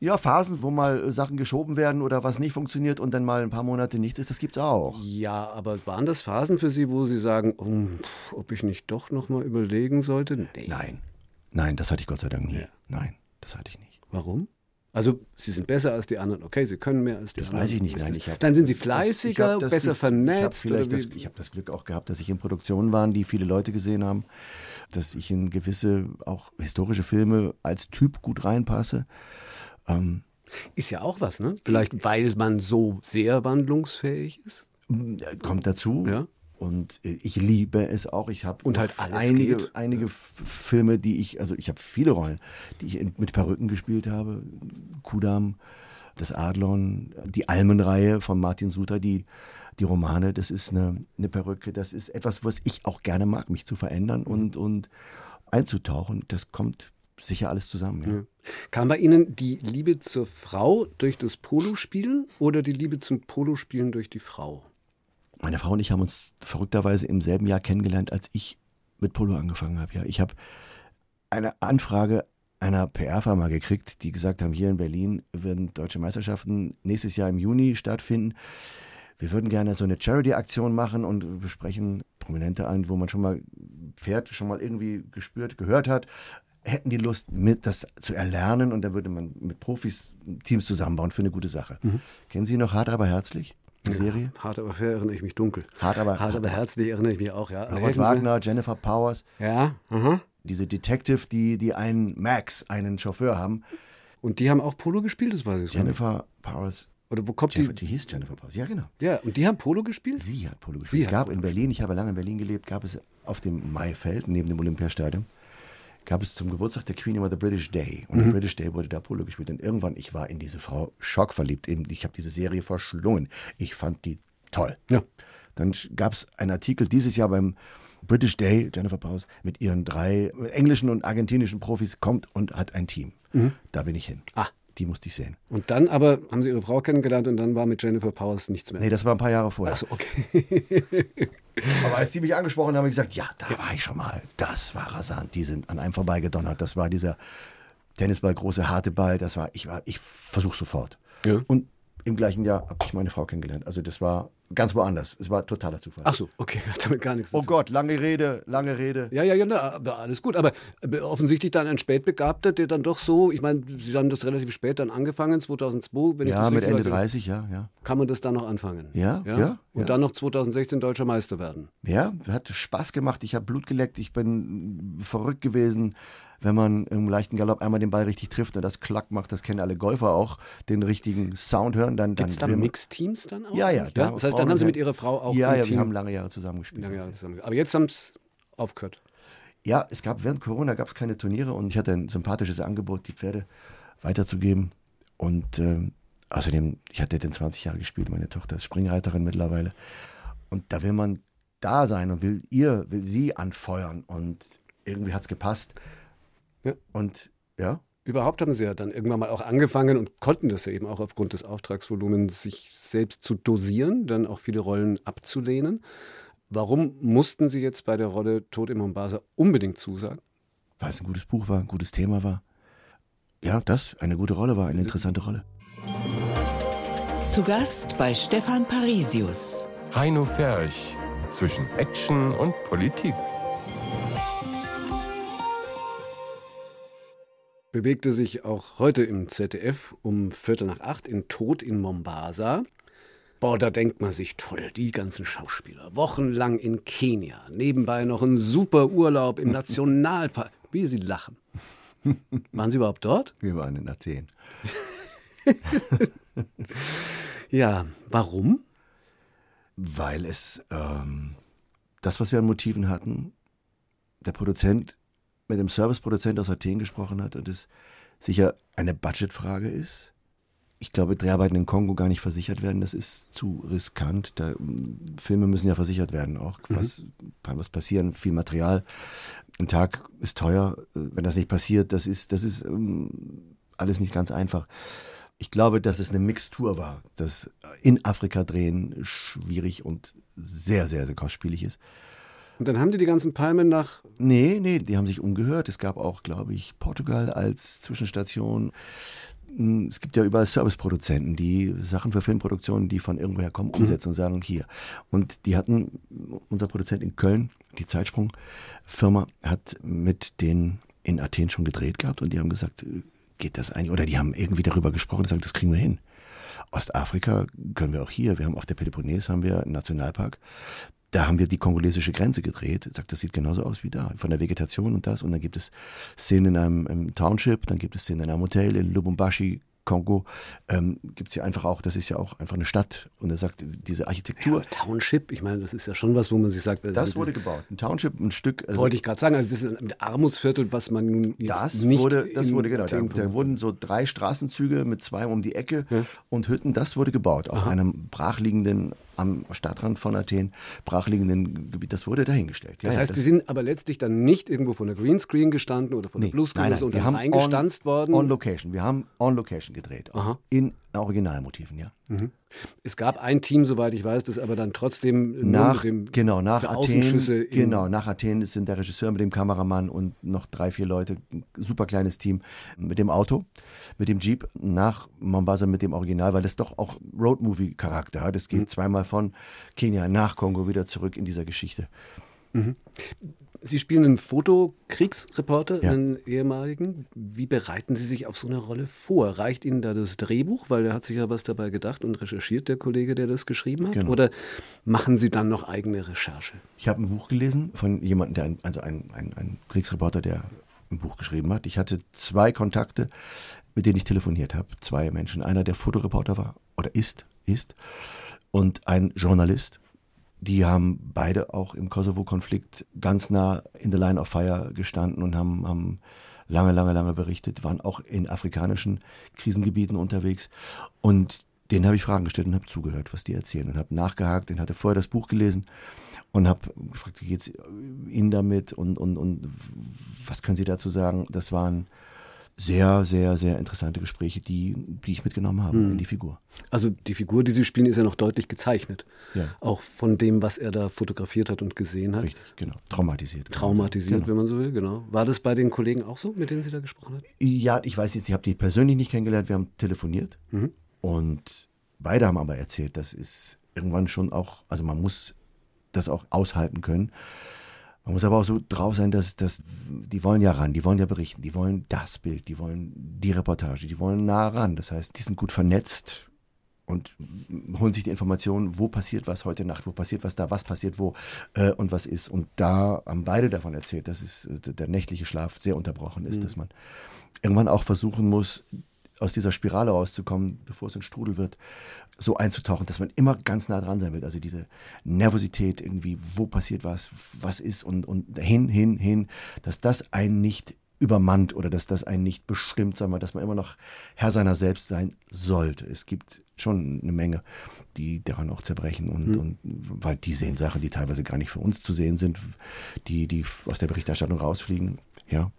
Ja, Phasen, wo mal äh, Sachen geschoben werden oder was nicht funktioniert und dann mal ein paar Monate nichts ist, das gibt's auch. Ja, aber waren das Phasen für Sie, wo Sie sagen, oh, ob ich nicht doch noch mal überlegen sollte? Nee. Nein. Nein, das hatte ich Gott sei Dank nie. Ja. Nein, das hatte ich nicht. Warum? Also, Sie sind besser als die anderen. Okay, Sie können mehr als die Das anderen. weiß ich nicht. Nein, ich hab- Dann sind Sie fleißiger, das besser vernetzt. Ich habe das, hab das Glück auch gehabt, dass ich in Produktionen war, die viele Leute gesehen haben, dass ich in gewisse, auch historische Filme als Typ gut reinpasse. Ähm, Ist ja auch was, ne? Vielleicht, weil man so sehr wandlungsfähig ist. kommt dazu. Ja. Und äh, ich liebe es auch. Ich habe Und halt einige, geht. einige F- Filme, die ich, also ich habe viele Rollen, die ich mit Perücken gespielt habe. Kudam, das Adlon, die Almenreihe von Martin Suter, die, die Romane, das ist eine, eine Perücke. Das ist etwas, was ich auch gerne mag, mich zu verändern und, und einzutauchen. Das kommt sicher alles zusammen. Ja. Kam bei Ihnen die Liebe zur Frau durch das Polospielen oder die Liebe zum Polospielen durch die Frau? Meine Frau und ich haben uns verrückterweise im selben Jahr kennengelernt, als ich mit Polo angefangen habe. Ja, ich habe eine Anfrage einer PR-Firma gekriegt, die gesagt haben, hier in Berlin werden deutsche Meisterschaften nächstes Jahr im Juni stattfinden. Wir würden gerne so eine Charity-Aktion machen und besprechen Prominente an, wo man schon mal Pferd schon mal irgendwie gespürt, gehört hat. Hätten die Lust, mit das zu erlernen und dann würde man mit Profis Teams zusammenbauen für eine gute Sache. Kennen Sie noch Hart aber herzlich? Die Serie? Hart aber fair erinnere ich mich dunkel. Hart aber- Hart aber herzlich erinnere ich mich auch, ja. Robert Sie. Wagner, Jennifer Powers, Ja, aha. diese Detective, die, die einen Max, einen Chauffeur haben. Und die haben auch Polo gespielt, das weiß ich gar nicht. Jennifer Powers. Oder wo kommt Jennifer, die? die hieß Jennifer Powers, ja genau. Ja, und die haben Polo gespielt? Sie hat Polo Sie gespielt. Es hat gab in Berlin, ich habe lange in Berlin gelebt, gab es auf dem Maifeld neben dem Olympiastadion, gab es zum Geburtstag der Queen immer der British Day. Und Mhm. der British Day wurde da Polo gespielt. Und irgendwann, ich war in diese Frau schockverliebt. Ich habe diese Serie verschlungen. Ich fand die toll. Ja. Dann gab es einen Artikel dieses Jahr beim British Day, Jennifer Powers, mit ihren drei englischen und argentinischen Profis kommt und hat ein Team. Da bin ich hin. Ah. Die musste ich sehen. Und dann aber haben Sie Ihre Frau kennengelernt und dann war mit Jennifer Powers nichts mehr. Nee, das war ein paar Jahre vorher. Achso, okay. Aber als sie mich angesprochen haben, habe ich gesagt, ja, da war ich schon mal. Das war rasant. Die sind an einem vorbeigedonnert. Das war dieser Tennisball, große, harte Ball. Das war, ich war, ich versuche sofort. Ja. Und im gleichen Jahr habe ich meine Frau kennengelernt. Also das war ganz woanders. Es war totaler Zufall. Ach so, okay, hat damit gar nichts Oh zu tun. Gott, lange Rede, lange Rede. Ja, ja, ja, na, aber alles gut. Aber offensichtlich dann ein Spätbegabter, der dann doch so, ich meine, Sie haben das relativ spät dann angefangen, 2002, wenn ich Ja, das mit Ende weiß, 30, ja, ja. Kann man das dann noch anfangen? Ja, ja, Und ja. dann noch 2016 deutscher Meister werden. Ja, hat Spaß gemacht. Ich habe Blut geleckt. Ich bin verrückt gewesen, wenn man im leichten Galopp einmal den Ball richtig trifft und das Klack macht. Das kennen alle Golfer auch. Den richtigen Sound hören. Dann, Gibt es da Mixteams dann auch? Ja, ja. Das heißt, dann haben Sie mit Ihrer Frau auch Ja, ja, Team wir haben lange Jahre zusammengespielt. lange Jahre zusammen. Aber jetzt haben Sie aufgehört. Ja, es gab während Corona gab es keine Turniere und ich hatte ein sympathisches Angebot, die Pferde weiterzugeben. Und ähm, außerdem, ich hatte den 20 Jahre gespielt, meine Tochter ist Springreiterin mittlerweile. Und da will man da sein und will ihr, will sie anfeuern. Und irgendwie hat es gepasst. Ja. Und ja, Überhaupt haben Sie ja dann irgendwann mal auch angefangen und konnten das ja eben auch aufgrund des Auftragsvolumens, sich selbst zu dosieren, dann auch viele Rollen abzulehnen. Warum mussten Sie jetzt bei der Rolle Tod in Mombasa unbedingt zusagen? weil es ein gutes Buch war, ein gutes Thema war. Ja, das eine gute Rolle war, eine interessante Rolle. Zu Gast bei Stefan Parisius. Heino Ferch zwischen Action und Politik. Bewegte sich auch heute im ZDF um Viertel nach acht in Tod in Mombasa. Boah, da denkt man sich, toll, die ganzen Schauspieler, wochenlang in Kenia, nebenbei noch ein super Urlaub im Nationalpark. Wie sie lachen. Waren Sie überhaupt dort? Wir waren in Athen. Ja, warum? Weil es ähm, das, was wir an Motiven hatten, der Produzent mit dem Serviceproduzent aus Athen gesprochen hat und es sicher eine Budgetfrage ist. Ich glaube, Dreharbeiten in Kongo gar nicht versichert werden, das ist zu riskant. Da, Filme müssen ja versichert werden auch. Was kann was passieren? Viel Material. Ein Tag ist teuer. Wenn das nicht passiert, das ist, das ist ähm, alles nicht ganz einfach. Ich glaube, dass es eine Mixtur war, dass in Afrika drehen schwierig und sehr, sehr, sehr kostspielig ist. Und dann haben die die ganzen Palmen nach. Nee, nee, die haben sich umgehört. Es gab auch, glaube ich, Portugal als Zwischenstation. Hm, Es gibt ja überall Serviceproduzenten, die Sachen für Filmproduktionen, die von irgendwoher kommen, umsetzen und sagen, hier. Und die hatten, unser Produzent in Köln, die Zeitsprung-Firma, hat mit denen in Athen schon gedreht gehabt und die haben gesagt, geht das eigentlich? Oder die haben irgendwie darüber gesprochen und gesagt, das kriegen wir hin. Ostafrika können wir auch hier. Wir haben auf der Peloponnes haben wir einen Nationalpark. Da haben wir die kongolesische Grenze gedreht. Sagt, das sieht genauso aus wie da. Von der Vegetation und das. Und dann gibt es Szenen in einem im Township, dann gibt es Szenen in einem Hotel in Lubumbashi, Kongo. Ähm, gibt es ja einfach auch, das ist ja auch einfach eine Stadt. Und er sagt, diese Architektur, Township, ich meine, das ist ja schon was, wo man sich sagt, also das wurde gebaut. Ein Township, ein Stück. also wollte ich gerade sagen, also das ist ein Armutsviertel, was man nun jetzt Das nicht wurde, das wurde genau. Da, da wurden so drei Straßenzüge mit zwei um die Ecke und Hütten. Das wurde gebaut auf einem brachliegenden, am Stadtrand von Athen, brachliegenden Gebiet. Das wurde dahingestellt. Ja, Das ja, heißt, die sind aber letztlich dann nicht irgendwo von der Greenscreen gestanden oder von der Nee, Bluescreen haben eingestanzt on, worden. On Location. Wir haben On Location gedreht. Aha. In Originalmotiven, ja. es gab ein Team, soweit ich weiß, das aber dann trotzdem Nach, dem genau, nach Athen, genau, nach Athen sind der Regisseur mit dem Kameramann und noch drei, vier Leute, ein super kleines Team mit dem Auto, mit dem Jeep nach Mombasa mit dem Original, weil das doch auch Roadmovie-Charakter hat. Es geht Mhm. zweimal von Kenia nach Kongo wieder zurück in dieser Geschichte. Sie spielen einen Fotokriegsreporter, Ja. einen ehemaligen. Wie bereiten Sie sich auf so eine Rolle vor? Reicht Ihnen da das Drehbuch, weil der hat sich ja was dabei gedacht und recherchiert, der Kollege, der das geschrieben hat? Genau. Oder machen Sie dann noch eigene Recherche? Ich habe ein Buch gelesen von jemandem, der ein, also ein, ein, ein Kriegsreporter, der ein Buch geschrieben hat. Ich hatte zwei Kontakte, mit denen ich telefoniert habe. Zwei Menschen. Einer, der Fotoreporter war oder ist, ist, und ein Journalist. Die haben beide auch im Kosovo-Konflikt ganz nah in the line of fire gestanden und haben, haben lange, lange, lange berichtet, waren auch in afrikanischen Krisengebieten unterwegs. Und denen habe ich Fragen gestellt und habe zugehört, was die erzählen und habe nachgehakt und hatte vorher das Buch gelesen und habe gefragt, wie geht's Ihnen damit und, und, und was können Sie dazu sagen? Das waren sehr, sehr, sehr interessante Gespräche, die, die ich mitgenommen habe in die Figur. Also die Figur, die Sie spielen, ist ja noch deutlich gezeichnet. Ja. Auch von dem, was er da fotografiert hat und gesehen hat. Richtig, genau. Traumatisiert. Traumatisiert, sagen. wenn man so will, genau. War das bei den Kollegen auch so, mit denen Sie da gesprochen haben? Genau. Ja, ich weiß jetzt, ich habe die persönlich nicht kennengelernt, wir haben telefoniert und beide haben aber erzählt, das ist irgendwann schon auch, also man muss das auch aushalten können. Man muss aber auch so drauf sein, dass, dass die wollen ja ran, die wollen ja berichten, die wollen das Bild, die wollen die Reportage, die wollen nah ran. Das heißt, die sind gut vernetzt und holen sich die Informationen, wo passiert was heute Nacht, wo passiert was da, was passiert wo äh, und was ist. Und da haben beide davon erzählt, dass es, äh, der nächtliche Schlaf sehr unterbrochen ist, dass man irgendwann auch versuchen muss, aus dieser Spirale rauszukommen, bevor es ein Strudel wird, so einzutauchen, dass man immer ganz nah dran sein will. Also diese Nervosität irgendwie, wo passiert was, was ist und, und hin, hin, hin, dass das einen nicht übermannt oder dass das einen nicht bestimmt, sondern dass man immer noch Herr seiner selbst sein sollte. Es gibt schon eine Menge, die daran auch zerbrechen und, und weil die sehen Sachen, die teilweise gar nicht für uns zu sehen sind, die, die aus der Berichterstattung rausfliegen. Ja.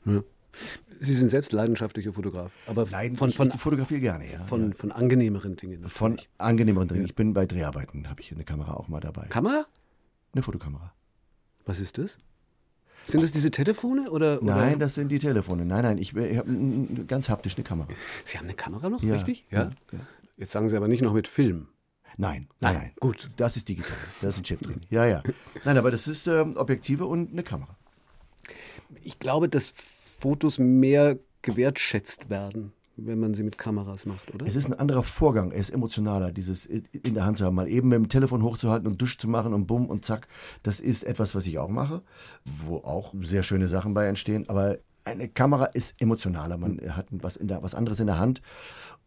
Sie sind selbst leidenschaftlicher Fotograf, aber Nein, von, ich von, fotografiere gerne, ja. von, ja. von angenehmeren Dingen. Von natürlich. angenehmeren Dingen. Ich bin bei Dreharbeiten, habe ich eine Kamera auch mal dabei. Kamera? Eine Fotokamera. Was ist das? Sind das diese Telefone oder? Nein, oder? das sind die Telefone. Nein, nein, ich, ich habe ganz haptisch eine Kamera. Sie haben eine Kamera noch, Ja, richtig? ja, ja. Jetzt sagen Sie aber nicht noch mit Film. Nein, Nein, nein, gut. Das ist digital. Da ist ein Chip drin. Ja, ja. Nein, aber das ist ähm, Objektive und eine Kamera. Ich glaube, dass Fotos mehr gewertschätzt werden, wenn man sie mit Kameras macht, oder? Es ist ein anderer Vorgang, er ist emotionaler, dieses in der Hand zu haben, mal eben mit dem Telefon hochzuhalten und Dusch zu machen und bumm und zack. Das ist etwas, was ich auch mache, wo auch sehr schöne Sachen bei entstehen, aber eine Kamera ist emotionaler, man hat was, in der, was anderes in der Hand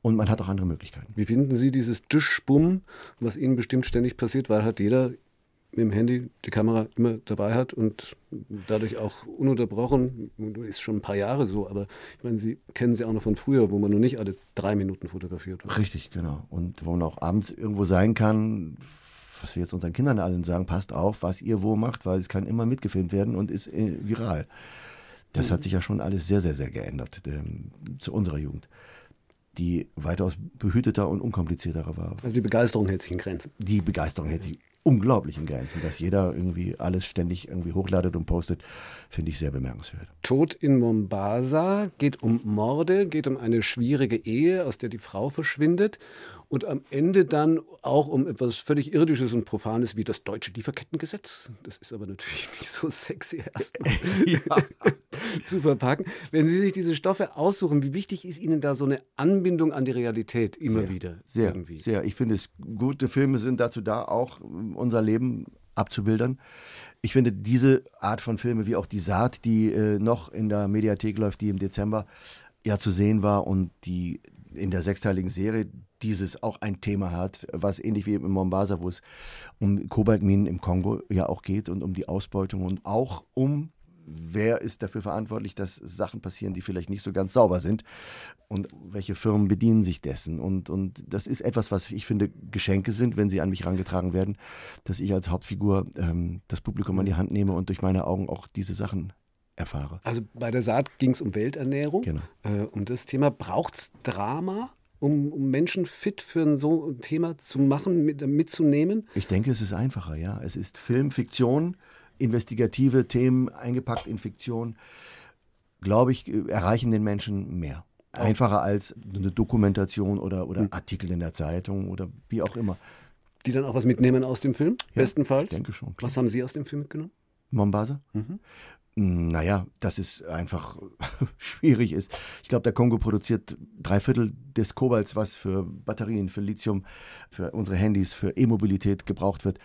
und man hat auch andere Möglichkeiten. Wie finden Sie dieses Dusch-Bumm, was Ihnen bestimmt ständig passiert, weil hat jeder mit dem Handy die Kamera immer dabei hat und dadurch auch ununterbrochen, ist schon ein paar Jahre so, aber ich meine, Sie kennen sie auch noch von früher, wo man noch nicht alle drei Minuten fotografiert hat. Richtig, genau. Und wo man auch abends irgendwo sein kann, was wir jetzt unseren Kindern allen sagen, passt auf, was ihr wo macht, weil es kann immer mitgefilmt werden und ist äh, viral. Das hat sich ja schon alles sehr, sehr, sehr geändert ähm, zu unserer Jugend, die weitaus behüteter und unkomplizierter war. Also die Begeisterung hält sich in Grenzen. Die Begeisterung hält sich unglaublich in Grenzen. Dass jeder irgendwie alles ständig irgendwie hochladet und postet, finde ich sehr bemerkenswert. Tod in Mombasa geht um Morde, geht um eine schwierige Ehe, aus der die Frau verschwindet und am Ende dann auch um etwas völlig Irdisches und Profanes wie das deutsche Lieferkettengesetz. Das ist aber natürlich nicht so sexy erstmal zu verpacken. Wenn Sie sich diese Stoffe aussuchen, wie wichtig ist Ihnen da so eine Anbindung an die Realität immer sehr, wieder? Sehr, irgendwie? sehr. Ich finde es, gute Filme sind dazu da, auch unser Leben abzubildern. Ich finde diese Art von Filme, wie auch die Saat, die äh, noch in der Mediathek läuft, die im Dezember ja zu sehen war und die in der sechsteiligen Serie dieses auch ein Thema hat, was ähnlich wie in Mombasa, wo es um Kobaltminen im Kongo ja auch geht und um die Ausbeutung und auch um wer ist dafür verantwortlich, dass Sachen passieren, die vielleicht nicht so ganz sauber sind und welche Firmen bedienen sich dessen. Und, und das ist etwas, was ich finde Geschenke sind, wenn sie an mich herangetragen werden, dass ich als Hauptfigur ähm, das Publikum an die Hand nehme und durch meine Augen auch diese Sachen erfahre. Also bei der Saat ging es um Welternährung, genau. äh, um das Thema. Braucht es Drama? Um, um, Menschen fit für ein so ein Thema zu machen, mit, mitzunehmen? Ich denke, es ist einfacher, ja. Es ist Film, Fiktion, investigative Themen eingepackt in Fiktion. Glaube ich, erreichen den Menschen mehr. Einfacher als eine Dokumentation oder, oder hm. Artikel in der Zeitung oder wie auch immer. Die dann auch was mitnehmen aus dem Film, ja, bestenfalls? Ich denke schon. Klar. Was haben Sie aus dem Film mitgenommen? Mombasa? Mhm. Naja, dass es einfach schwierig ist. Ich glaube, der Kongo produziert drei Viertel des Kobalts, was für Batterien, für Lithium, für unsere Handys, für E-Mobilität gebraucht wird.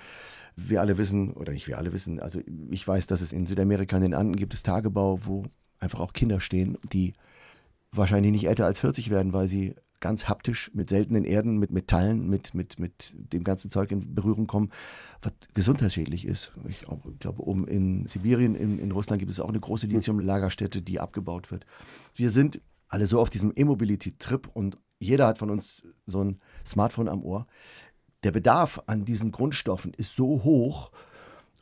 Wir alle wissen, oder nicht wir alle wissen, also ich weiß, dass es in Südamerika in den Anden gibt es Tagebau, wo einfach auch Kinder stehen, die wahrscheinlich nicht älter als 40 werden, weil sie ganz haptisch mit seltenen Erden, mit Metallen, mit, mit, mit dem ganzen Zeug in Berührung kommen, was gesundheitsschädlich ist. Ich glaube, oben in Sibirien, in, in Russland gibt es auch eine große Lithium-Lagerstätte, die abgebaut wird. Wir sind alle so auf diesem E-Mobility-Trip und jeder hat von uns so ein Smartphone am Ohr. Der Bedarf an diesen Grundstoffen ist so hoch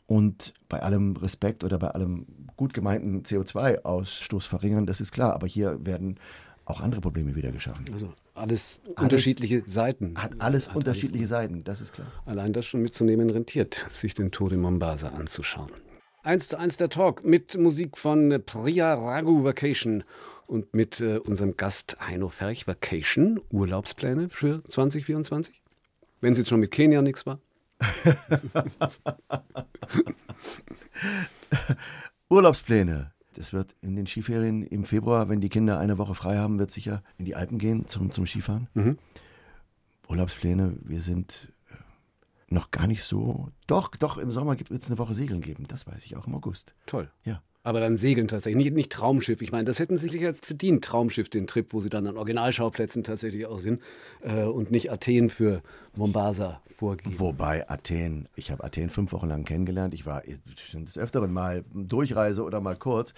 und bei allem Respekt oder bei allem gut gemeinten CO2-Ausstoß verringern, das ist klar. Aber hier werden auch andere Probleme wieder geschaffen. Also alles, alles unterschiedliche Seiten. Hat alles hat unterschiedliche alles. Seiten, das ist klar. Allein das schon mitzunehmen rentiert, sich den Tod in Mombasa anzuschauen. Eins zu eins der Talk mit Musik von Priya Raghu Vacation und mit äh, unserem Gast Heino Ferch Vacation. Urlaubspläne für 2024? Wenn es jetzt schon mit Kenia nichts war? Urlaubspläne. Es wird in den Skiferien im Februar, wenn die Kinder eine Woche frei haben, wird sicher in die Alpen gehen zum, zum Skifahren. Mhm. Urlaubspläne, wir sind äh, noch gar nicht so. Doch, doch, im Sommer wird es eine Woche Segeln geben. Das weiß ich auch im August. Toll. Ja. Aber dann segeln tatsächlich, nicht, nicht Traumschiff. Ich meine, das hätten sie sich jetzt verdient, Traumschiff, den Trip, wo sie dann an Originalschauplätzen tatsächlich auch sind äh, und nicht Athen für Mombasa vorgeben. Wobei Athen, ich habe Athen fünf Wochen lang kennengelernt. Ich war schon des Öfteren mal Durchreise oder mal kurz.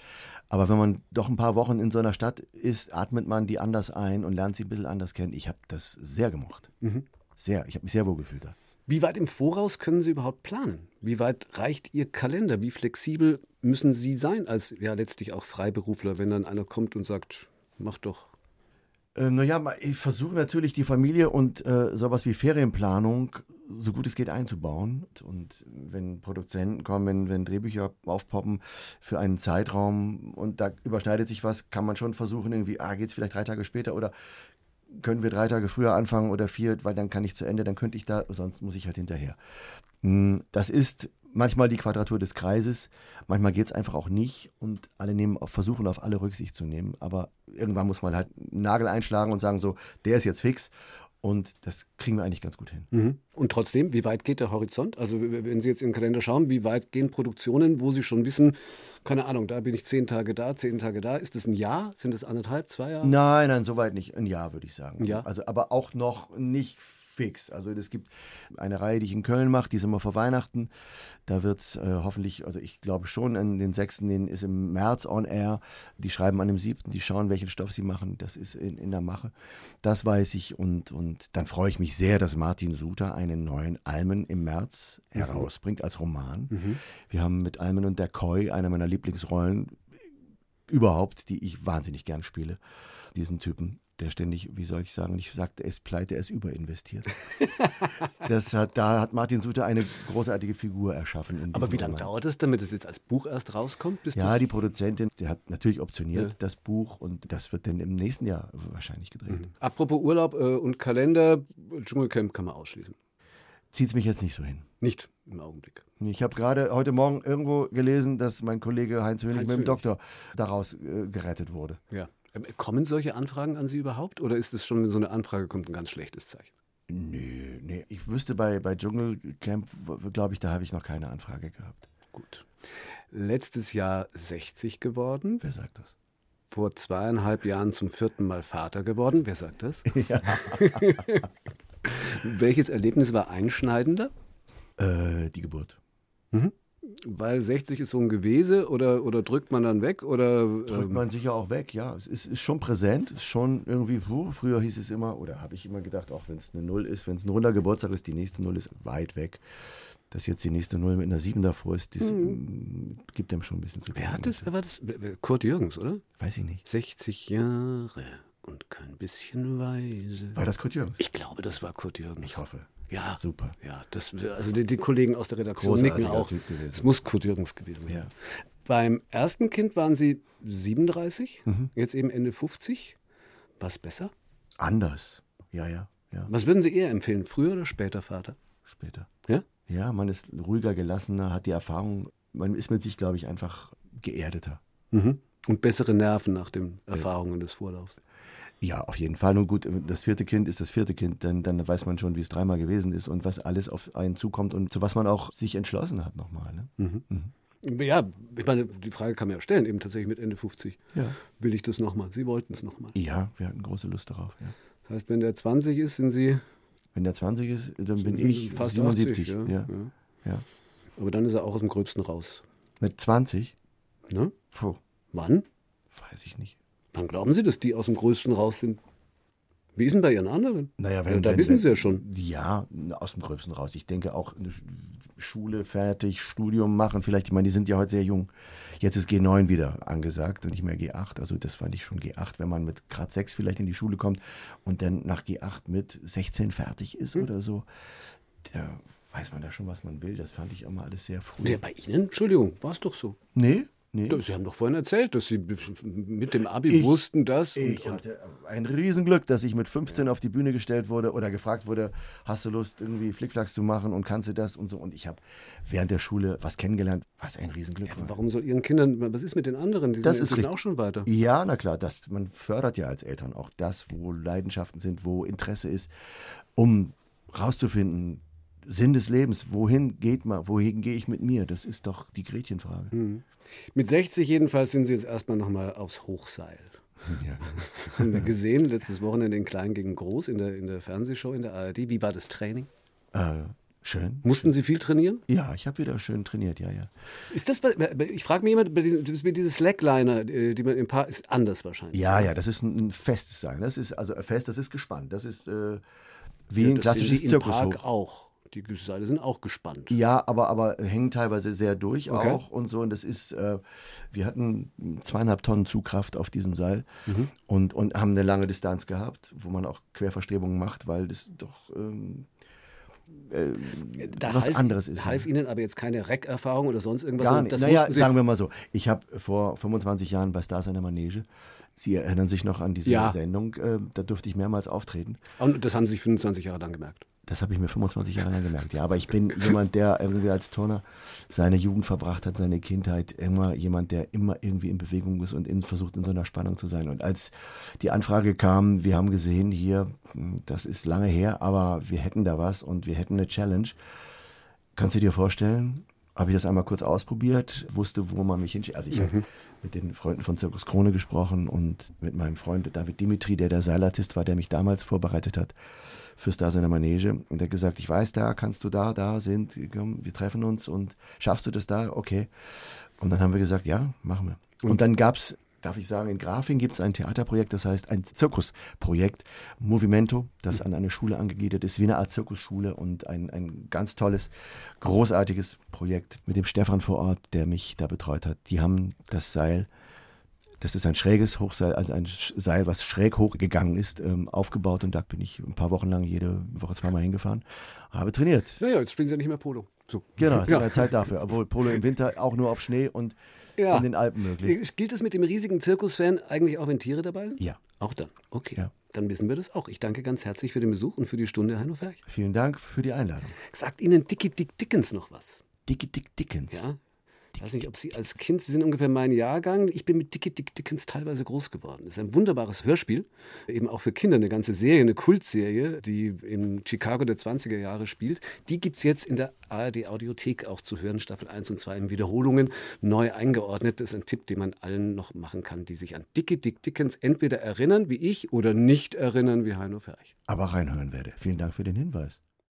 Aber wenn man doch ein paar Wochen in so einer Stadt ist, atmet man die anders ein und lernt sie ein bisschen anders kennen. Ich habe das sehr gemocht. Mhm. Sehr. Ich habe mich sehr wohl gefühlt da. Wie weit im Voraus können Sie überhaupt planen? Wie weit reicht Ihr Kalender? Wie flexibel müssen Sie sein als ja letztlich auch Freiberufler, wenn dann einer kommt und sagt, mach doch? Äh, naja, ich versuche natürlich die Familie und äh, sowas wie Ferienplanung so gut es geht einzubauen. Und wenn Produzenten kommen, wenn, wenn Drehbücher aufpoppen für einen Zeitraum und da überschneidet sich was, kann man schon versuchen, irgendwie, ah, geht es vielleicht drei Tage später oder können wir drei Tage früher anfangen oder vier, weil dann kann ich zu Ende, dann könnte ich da, sonst muss ich halt hinterher. Hm, Das ist manchmal die Quadratur des Kreises, manchmal geht es einfach auch nicht und alle nehmen, versuchen auf alle Rücksicht zu nehmen, aber irgendwann muss man halt einen Nagel einschlagen und sagen so, der ist jetzt fix und das kriegen wir eigentlich ganz gut hin. Mhm. Und trotzdem, wie weit geht der Horizont? Also wenn Sie jetzt in den Kalender schauen, wie weit gehen Produktionen, wo Sie schon wissen, keine Ahnung, da bin ich zehn Tage da, zehn Tage da. Ist das ein Jahr? Sind das anderthalb, zwei Jahre? Nein, nein, soweit nicht. Ein Jahr würde ich sagen. Jahr? Also, aber auch noch nicht fix. Also es gibt eine Reihe, die ich in Köln mache, die ist immer vor Weihnachten. Da wird es äh, hoffentlich, also ich glaube schon, an den 6. Den ist im März on air. Die schreiben an dem 7., die schauen, welchen Stoff sie machen. Das ist in, in der Mache. Das weiß ich. Und, und dann freue ich mich sehr, dass Martin Suter einen neuen Almen im März herausbringt als Roman. Wir haben mit Almen und der Koi eine meiner Lieblingsrollen überhaupt, die ich wahnsinnig gern spiele. Diesen Typen, der ständig, wie soll ich sagen, nicht sagt, er ist pleite, er ist überinvestiert. das hat, da hat Martin Suter eine großartige Figur erschaffen. Aber wie lange dauert es, damit es jetzt als Buch erst rauskommt? Ja, die Produzentin, die hat natürlich optioniert Ja. das Buch und das wird dann im nächsten Jahr wahrscheinlich gedreht. Apropos Urlaub äh, und Kalender, Dschungelcamp kann man ausschließen. Zieht es mich jetzt nicht so hin. Nicht im Augenblick. Ich habe gerade heute Morgen irgendwo gelesen, dass mein Kollege Heinz Hönig Heinz mit dem Hönig. Doktor daraus äh, gerettet wurde. Ja. Ähm, Kommen solche Anfragen an Sie überhaupt? Oder ist es schon, wenn so eine Anfrage kommt, ein ganz schlechtes Zeichen? Nee, nee. Ich wüsste bei, bei Dschungelcamp, glaube ich, da habe ich noch keine Anfrage gehabt. Gut. Letztes Jahr 60 geworden, Wer sagt das? vor zweieinhalb Jahren zum vierten Mal Vater geworden. Wer sagt das? Welches Erlebnis war einschneidender? Äh, die Geburt. Weil 60 ist so ein Gewese oder, oder drückt man dann weg oder Drückt ähm, man sicher auch weg, ja. Es ist, ist schon präsent, ist schon irgendwie, puh, früher hieß es immer, oder habe ich immer gedacht, auch wenn es eine Null ist, wenn es ein runder Geburtstag ist, die nächste Null ist weit weg. Dass jetzt die nächste Null mit einer 7 davor ist, das mm, gibt dem schon ein bisschen zu wer hat das? Wer war das? Kurt Jürgens, oder? Weiß ich nicht. 60 Jahre und kein bisschen weise. War das Kurt Jürgens? Ich glaube, das war Kurt Jürgens. Ich hoffe. Ja, Super. Ja, das, also die, die Kollegen aus der Redaktion nicken auch. Es muss Kurt Jürgens gewesen sein. Ja. Beim ersten Kind waren Sie 37, Mhm. jetzt eben Ende 50. Was besser? Anders. Ja, ja, ja. Was würden Sie eher empfehlen, früher oder später Vater? Später. Ja? Ja, man ist ruhiger, gelassener, hat die Erfahrung, man ist mit sich, glaube ich, einfach geerdeter. Mhm. Und bessere Nerven nach den Erfahrungen des Vorlaufs. Ja, auf jeden Fall. Und gut, das vierte Kind ist das vierte Kind, dann, dann weiß man schon, wie es dreimal gewesen ist und was alles auf einen zukommt und zu was man auch sich entschlossen hat nochmal. Ne? Ja, ich meine, die Frage kann man ja stellen, eben tatsächlich mit Ende 50. Ja. Will ich das nochmal? Sie wollten es nochmal. Ja, wir hatten große Lust darauf. Ja. Das heißt, wenn der 20 ist, sind Sie Wenn der 20 ist, dann bin ich fast 77. 80. ja. ja. Ja. Ja. Aber dann ist er auch aus dem Gröbsten raus. Mit 20? Ne? Puh, Wann? weiß ich nicht. Wann glauben Sie, dass die aus dem Größten raus sind? Wie ist denn bei Ihren anderen? Naja, Ja, da wissen Sie ja schon. Ja, aus dem Gröbsten raus. Ich denke auch eine Sch- Schule fertig, Studium machen. Vielleicht, ich meine, die sind ja heute sehr jung. Jetzt ist G9 wieder angesagt und nicht mehr G8. Also das fand ich schon G8, wenn man mit Grad 6 vielleicht in die Schule kommt und dann nach G8 mit 16 fertig ist Hm. oder so. Da weiß man da schon, was man will. Das fand ich immer alles sehr früh. Ja, bei Ihnen? Entschuldigung, war es doch so. Nee, nee. Sie haben doch vorhin erzählt, dass Sie mit dem Abi Ich- wussten, dass. Ich und- hatte ein Riesenglück, dass ich mit 15 auf die Bühne gestellt wurde oder gefragt wurde, hast du Lust, irgendwie Flickflacks zu machen und kannst du das und so. Und ich habe während der Schule was kennengelernt, was ein Riesenglück war. Warum soll Ihren Kindern, was ist mit den anderen? Die Das sind ist richtig. auch schon weiter. Ja, na klar, das, man fördert ja als Eltern auch das, wo Leidenschaften sind, wo Interesse ist, um rauszufinden, Sinn des Lebens, wohin geht man, wohin gehe ich mit mir? Das ist doch die Gretchenfrage. Hm. Mit 60 jedenfalls sind Sie jetzt erstmal nochmal aufs Hochseil. Ja. Haben wir gesehen, letztes Wochenende in Klein gegen Groß in der, in der Fernsehshow in der ARD. Wie war das Training? Äh, schön. Mussten Sie viel trainieren? Ja, ich habe wieder schön trainiert, ja, ja. Ist das, bei, ich frage mich jemand, bei diesem, das mit diese Slackliner, äh, die man im Paar, ist anders wahrscheinlich. Ja, ja, das ist ein, ein festes Sein. Das ist also fest, das ist gespannt. Das ist äh, wie Ja, ein das klassisches. Park auch. Die Seile sind auch gespannt. Ja, aber, aber hängen teilweise sehr durch Okay. auch und so. Und das ist, äh, wir hatten zweieinhalb Tonnen Zugkraft auf diesem Seil Mhm. und, und haben eine lange Distanz gehabt, wo man auch Querverstrebungen macht, weil das doch ähm, äh, Da was half, anderes ist. half Ihnen aber jetzt keine Rec-Erfahrung oder sonst irgendwas? Gar nicht. Naja, sagen wir mal so. Ich habe vor 25 Jahren bei Stars in der Manege, Sie erinnern sich noch an diese Ja. Sendung, äh, da durfte ich mehrmals auftreten. und das haben Sie sich 25 Jahre lang gemerkt. Das habe ich mir 25 Jahre lang gemerkt. Ja, aber ich bin jemand, der irgendwie als Turner seine Jugend verbracht hat, seine Kindheit, immer jemand, der immer irgendwie in Bewegung ist und in, versucht, in so einer Spannung zu sein. Und als die Anfrage kam, wir haben gesehen, hier, hm, das ist lange her, aber wir hätten da was und wir hätten eine Challenge. Kannst du dir vorstellen? Habe ich das einmal kurz ausprobiert, wusste, wo man mich hinschickt. Also ich habe mit den Freunden von Zirkus Krone gesprochen und mit meinem Freund David Dimitri, der der Seilartist war, der mich damals vorbereitet hat für Stars in der Manege. Und der hat gesagt, ich weiß, da kannst du da, da sind, komm, wir treffen uns und schaffst du das da? Okay. Und dann haben wir gesagt, ja, machen wir. Und, dann gab es, darf ich sagen, in Grafing gibt es ein Theaterprojekt, das heißt ein Zirkusprojekt, Movimento, das an eine Schule angegliedert ist, wie eine Art Zirkusschule und ein, ein ganz tolles, großartiges Projekt mit dem Stefan vor Ort, der mich da betreut hat. Die haben das Seil das ist ein schräges Hochseil, also ein Seil, was schräg hochgegangen ist, ähm, aufgebaut und da bin ich ein paar Wochen lang jede Woche zweimal hingefahren, habe trainiert. Naja, jetzt spielen Sie ja nicht mehr Polo. So. Genau, es Ja. ist. Zeit dafür, obwohl Polo im Winter auch nur auf Schnee und Ja. in den Alpen möglich. Gilt es mit dem riesigen Zirkusfan eigentlich auch, wenn Tiere dabei sind? Ja. Auch dann. Okay. Ja. Dann wissen wir das auch. Ich danke ganz herzlich für den Besuch und für die Stunde, Heino Ferch. Vielen Dank für die Einladung. Sagt Ihnen Dickie Dick Dickens noch was? Dickie Dick Dickens. Ja? Ich weiß nicht, ob Sie als Kind, Sie sind ungefähr mein Jahrgang. Ich bin mit Dickie Dick Dickens teilweise groß geworden. Das ist ein wunderbares Hörspiel, eben auch für Kinder, eine ganze Serie, eine Kultserie, die in Chicago der 20er Jahre spielt. Die gibt es jetzt in der ARD Audiothek auch zu hören, Staffel 1 und 2 in Wiederholungen, neu eingeordnet. Das ist ein Tipp, den man allen noch machen kann, die sich an Dickie Dick Dickens entweder erinnern, wie ich, oder nicht erinnern, wie Heino Ferch. Aber reinhören werde. Vielen Dank für den Hinweis.